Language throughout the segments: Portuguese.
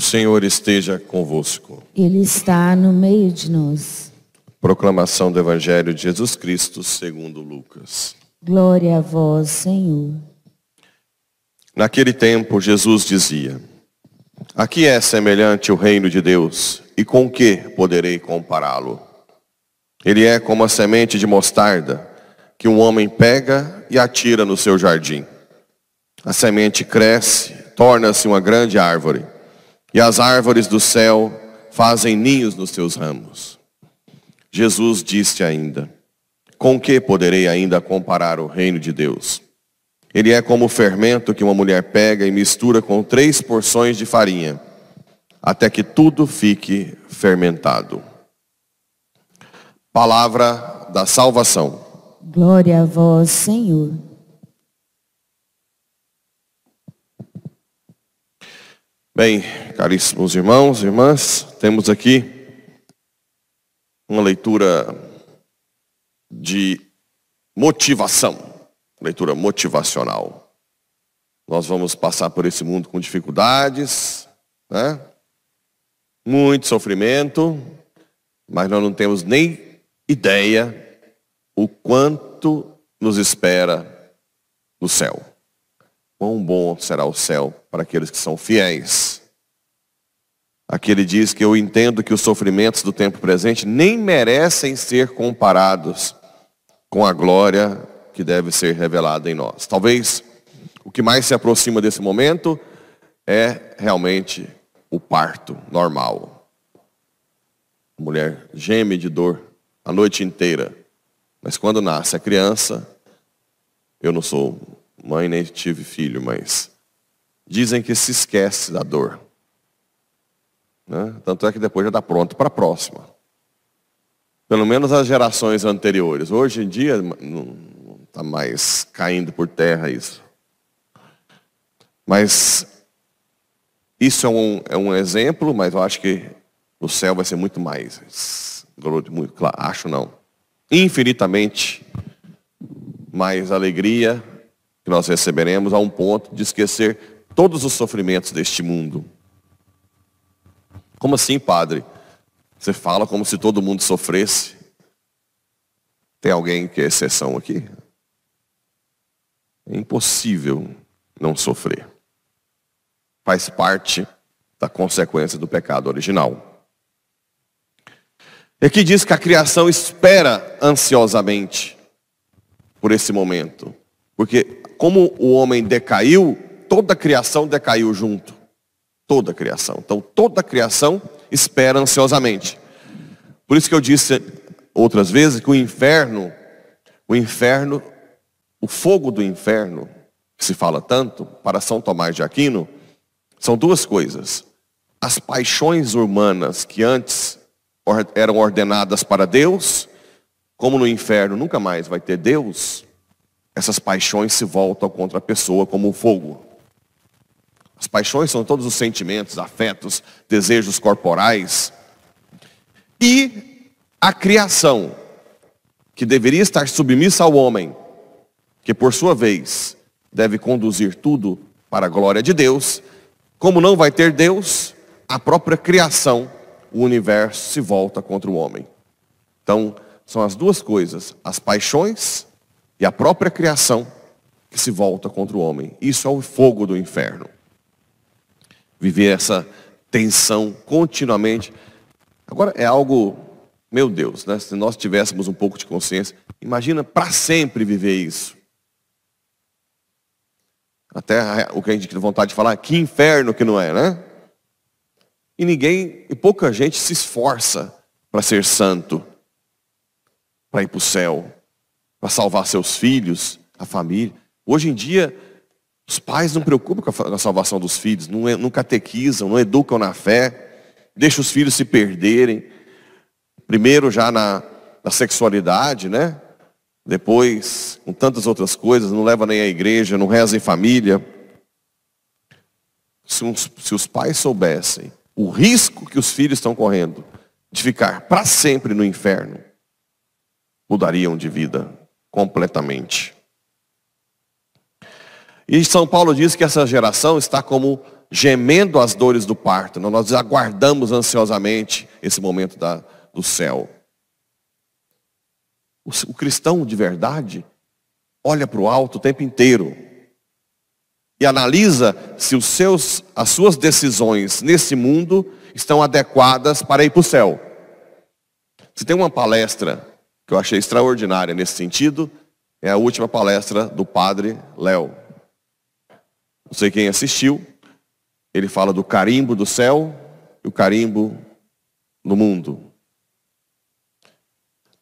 O Senhor esteja convosco. Ele está no meio de nós. Proclamação do Evangelho de Jesus Cristo segundo Lucas. Glória a vós, Senhor. Naquele tempo Jesus dizia: A que é semelhante o reino de Deus e com que poderei compará-lo? Ele é como a semente de mostarda que um homem pega e atira no seu jardim. A semente cresce, torna-se uma grande árvore e as árvores do céu fazem ninhos nos seus ramos. Jesus disse ainda: Com que poderei ainda comparar o reino de Deus? Ele é como o fermento que uma mulher pega e mistura com três porções de farinha, até que tudo fique fermentado. Palavra da salvação. Glória a vós, Senhor. Bem, caríssimos irmãos e irmãs, temos aqui uma leitura de motivação, leitura motivacional. Nós vamos passar por esse mundo com dificuldades, né? Muito sofrimento, mas nós não temos nem ideia o quanto nos espera no céu. Quão bom será o céu para aqueles que são fiéis. Aqui ele diz que eu entendo que os sofrimentos do tempo presente nem merecem ser comparados com a glória que deve ser revelada em nós. Talvez o que mais se aproxima desse momento é realmente o parto normal. A mulher geme de dor a noite inteira, mas quando nasce a criança, eu não sou mãe nem tive filho, mas dizem que se esquece da dor. Né? Tanto é que depois já está pronto para a próxima. Pelo menos as gerações anteriores. Hoje em dia não está mais caindo por terra isso. Mas isso é um, é um exemplo, mas eu acho que no céu vai ser muito mais. Muito, claro, acho não. Infinitamente mais alegria, que nós receberemos a um ponto de esquecer todos os sofrimentos deste mundo. Como assim, padre? Você fala como se todo mundo sofresse. Tem alguém que é exceção aqui? É impossível não sofrer. Faz parte da consequência do pecado original. E aqui diz que a criação espera ansiosamente por esse momento. Porque como o homem decaiu, toda a criação decaiu junto. Toda a criação. Então toda a criação espera ansiosamente. Por isso que eu disse outras vezes que o inferno, o inferno, o fogo do inferno, que se fala tanto, para São Tomás de Aquino, são duas coisas. As paixões humanas que antes eram ordenadas para Deus, como no inferno nunca mais vai ter Deus, essas paixões se voltam contra a pessoa como o fogo. As paixões são todos os sentimentos, afetos, desejos corporais. E a criação, que deveria estar submissa ao homem, que por sua vez deve conduzir tudo para a glória de Deus, como não vai ter Deus, a própria criação, o universo se volta contra o homem. Então, são as duas coisas, as paixões e a própria criação que se volta contra o homem. Isso é o fogo do inferno. Viver essa tensão continuamente. Agora é algo, meu Deus, né? se nós tivéssemos um pouco de consciência, imagina para sempre viver isso. Até o que a gente tem vontade de falar, que inferno que não é, né? E ninguém, e pouca gente se esforça para ser santo, para ir para o céu para salvar seus filhos, a família. Hoje em dia, os pais não preocupam com a salvação dos filhos, não, não catequizam, não educam na fé, deixam os filhos se perderem. Primeiro já na, na sexualidade, né? Depois, com tantas outras coisas, não leva nem à igreja, não reza em família. Se, se os pais soubessem o risco que os filhos estão correndo de ficar para sempre no inferno, mudariam de vida completamente. E São Paulo diz que essa geração está como gemendo as dores do parto. Nós aguardamos ansiosamente esse momento da, do céu. O, cristão de verdade olha para o alto o tempo inteiro e analisa se os seus, as suas decisões nesse mundo estão adequadas para ir para o céu. Se tem uma palestra que eu achei extraordinária nesse sentido, é a última palestra do padre Léo. Não sei quem assistiu. Ele fala do carimbo do céu e o carimbo no mundo.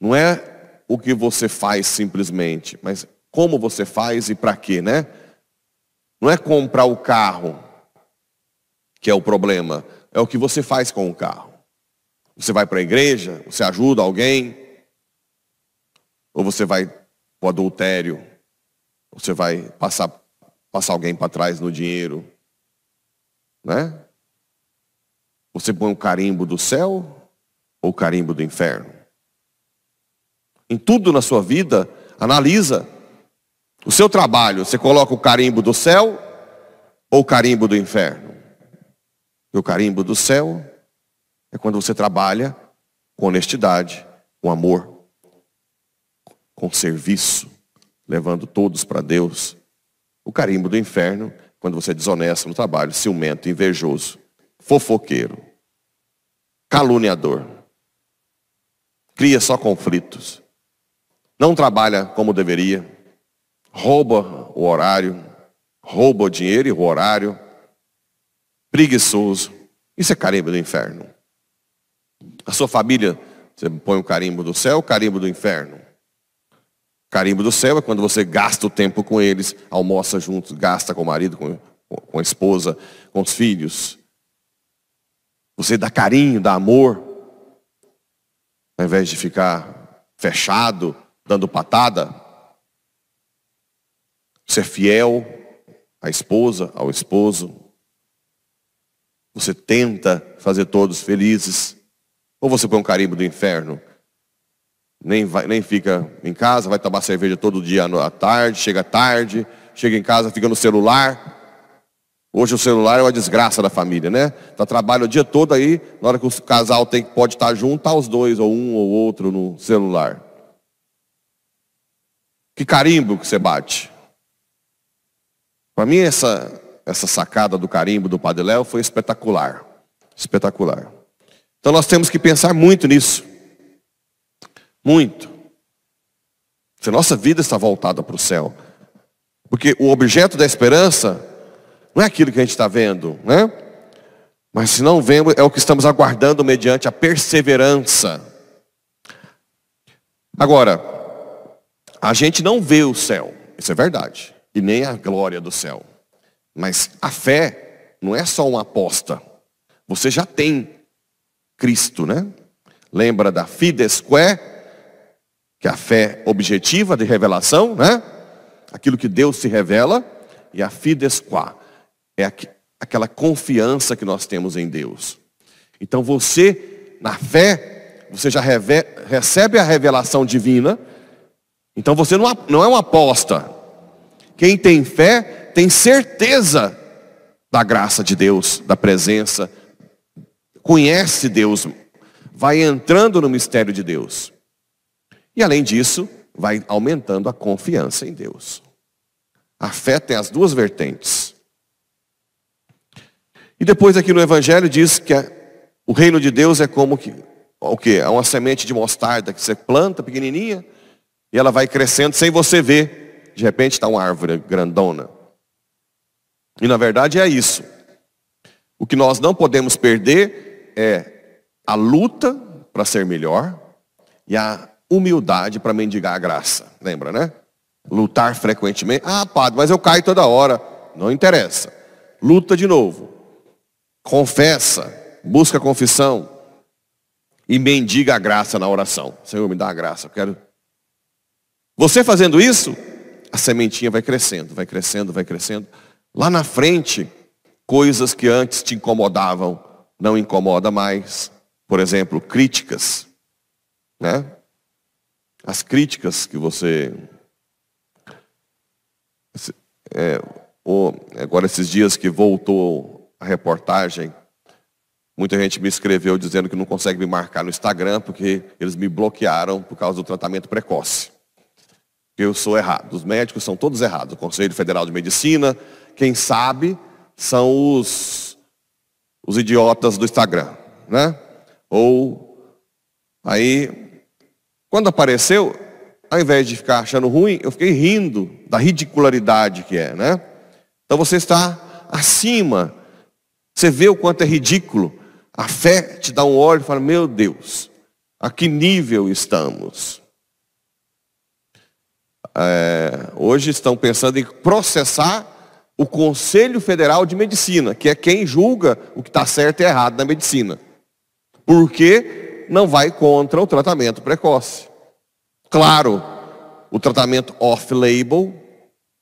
Não é o que você faz simplesmente, mas como você faz e para quê, né? Não é comprar o carro que é o problema, é o que você faz com o carro. Você vai para a igreja, você ajuda alguém, ou você vai para o adultério, você vai passar, passar alguém para trás no dinheiro, né? Você põe o carimbo do céu ou o carimbo do inferno? Em tudo na sua vida, analisa o seu trabalho, você coloca o carimbo do céu ou o carimbo do inferno? E o carimbo do céu é quando você trabalha com honestidade, com amor, com serviço, levando todos para Deus. O carimbo do inferno, quando você é desonesto no trabalho, ciumento, invejoso, fofoqueiro, caluniador, cria só conflitos, não trabalha como deveria rouba o horário, rouba o dinheiro e o horário, preguiçoso. Isso é carimbo do inferno. A sua família, você põe o carimbo do céu, o carimbo do inferno. Carimbo do céu é quando você gasta o tempo com eles, almoça juntos, gasta com o marido, com, com a esposa, com os filhos. Você dá carinho, dá amor, ao invés de ficar fechado, dando patada, ser fiel à esposa, ao esposo. Você tenta fazer todos felizes. Ou você põe um carimbo do inferno. Nem, vai, nem fica em casa, vai tomar cerveja todo dia à tarde, chega tarde, chega em casa, fica no celular. Hoje o celular é uma desgraça da família, né? Tá trabalho o dia todo aí, na hora que o casal tem, pode estar junto, tá os dois, ou um ou outro no celular. Que carimbo que você bate? Para mim, essa, essa sacada do carimbo do Padre Léo foi espetacular. Espetacular. Então nós temos que pensar muito nisso. Muito. Se nossa vida está voltada para o céu. Porque o objeto da esperança não é aquilo que a gente está vendo, né? Mas se não vemos, é o que estamos aguardando mediante a perseverança. Agora, a gente não vê o céu, isso é verdade e nem a glória do céu. Mas a fé não é só uma aposta. Você já tem Cristo, né? Lembra da fidesque, que é a fé objetiva de revelação, né? Aquilo que Deus se revela, e a fidesqua é aquela confiança que nós temos em Deus. Então você, na fé, você já recebe a revelação divina, então você não, é uma aposta, quem tem fé tem certeza da graça de Deus, da presença, conhece Deus, vai entrando no mistério de Deus. E além disso, vai aumentando a confiança em Deus. A fé tem as duas vertentes. E depois aqui no Evangelho diz que o reino de Deus é como que, o que? É uma semente de mostarda que você planta pequenininha e ela vai crescendo sem você ver. De repente está uma árvore grandona. E na verdade é isso. O que nós não podemos perder é a luta para ser melhor e a humildade para mendigar a graça. Lembra, né? Lutar frequentemente. Ah, padre, mas eu caio toda hora. Não interessa. Luta de novo. Confessa. Busca confissão. E mendiga a graça na oração. Senhor, me dá a graça. Eu quero. Você fazendo isso, a sementinha vai crescendo, vai crescendo, vai crescendo. Lá na frente, coisas que antes te incomodavam, não incomoda mais. por exemplo, críticas, né? As críticas que você é, agora esses dias que voltou a reportagem, muita gente me escreveu dizendo que não consegue me marcar no Instagram porque eles me bloquearam por causa do tratamento precoce. Eu sou errado. Os médicos são todos errados. O Conselho Federal de Medicina, quem sabe, são os, os idiotas do Instagram, né? Ou aí, quando apareceu, ao invés de ficar achando ruim, eu fiquei rindo da ridicularidade que é, né? Então você está acima. Você vê o quanto é ridículo. A fé te dá um olho e fala: Meu Deus, a que nível estamos? É, hoje estão pensando em processar o Conselho Federal de Medicina, que é quem julga o que está certo e errado na medicina porque não vai contra o tratamento precoce. Claro, o tratamento off-label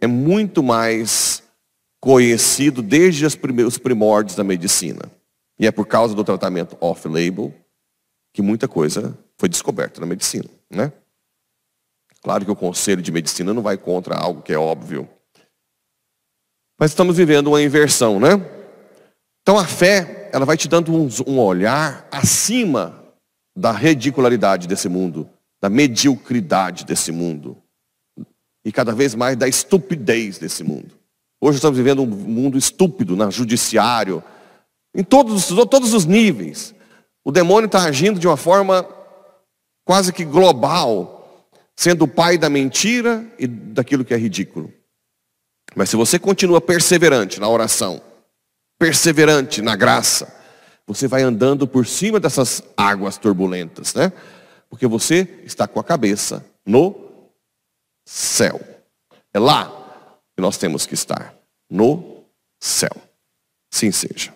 é muito mais conhecido desde os primórdios da medicina. E é por causa do tratamento off-label que muita coisa foi descoberta na medicina, né? Claro que o conselho de medicina não vai contra algo que é óbvio. Mas estamos vivendo uma inversão, né? Então a fé ela vai te dando um, olhar acima da ridicularidade desse mundo, da mediocridade desse mundo e cada vez mais da estupidez desse mundo. Hoje estamos vivendo um mundo estúpido na judiciário, em todos, todos os níveis. O demônio está agindo de uma forma quase que global, sendo o pai da mentira e daquilo que é ridículo. Mas se você continua perseverante na oração, perseverante na graça, você vai andando por cima dessas águas turbulentas, né? Porque você está com a cabeça no céu. É lá que nós temos que estar, no céu. Sim seja.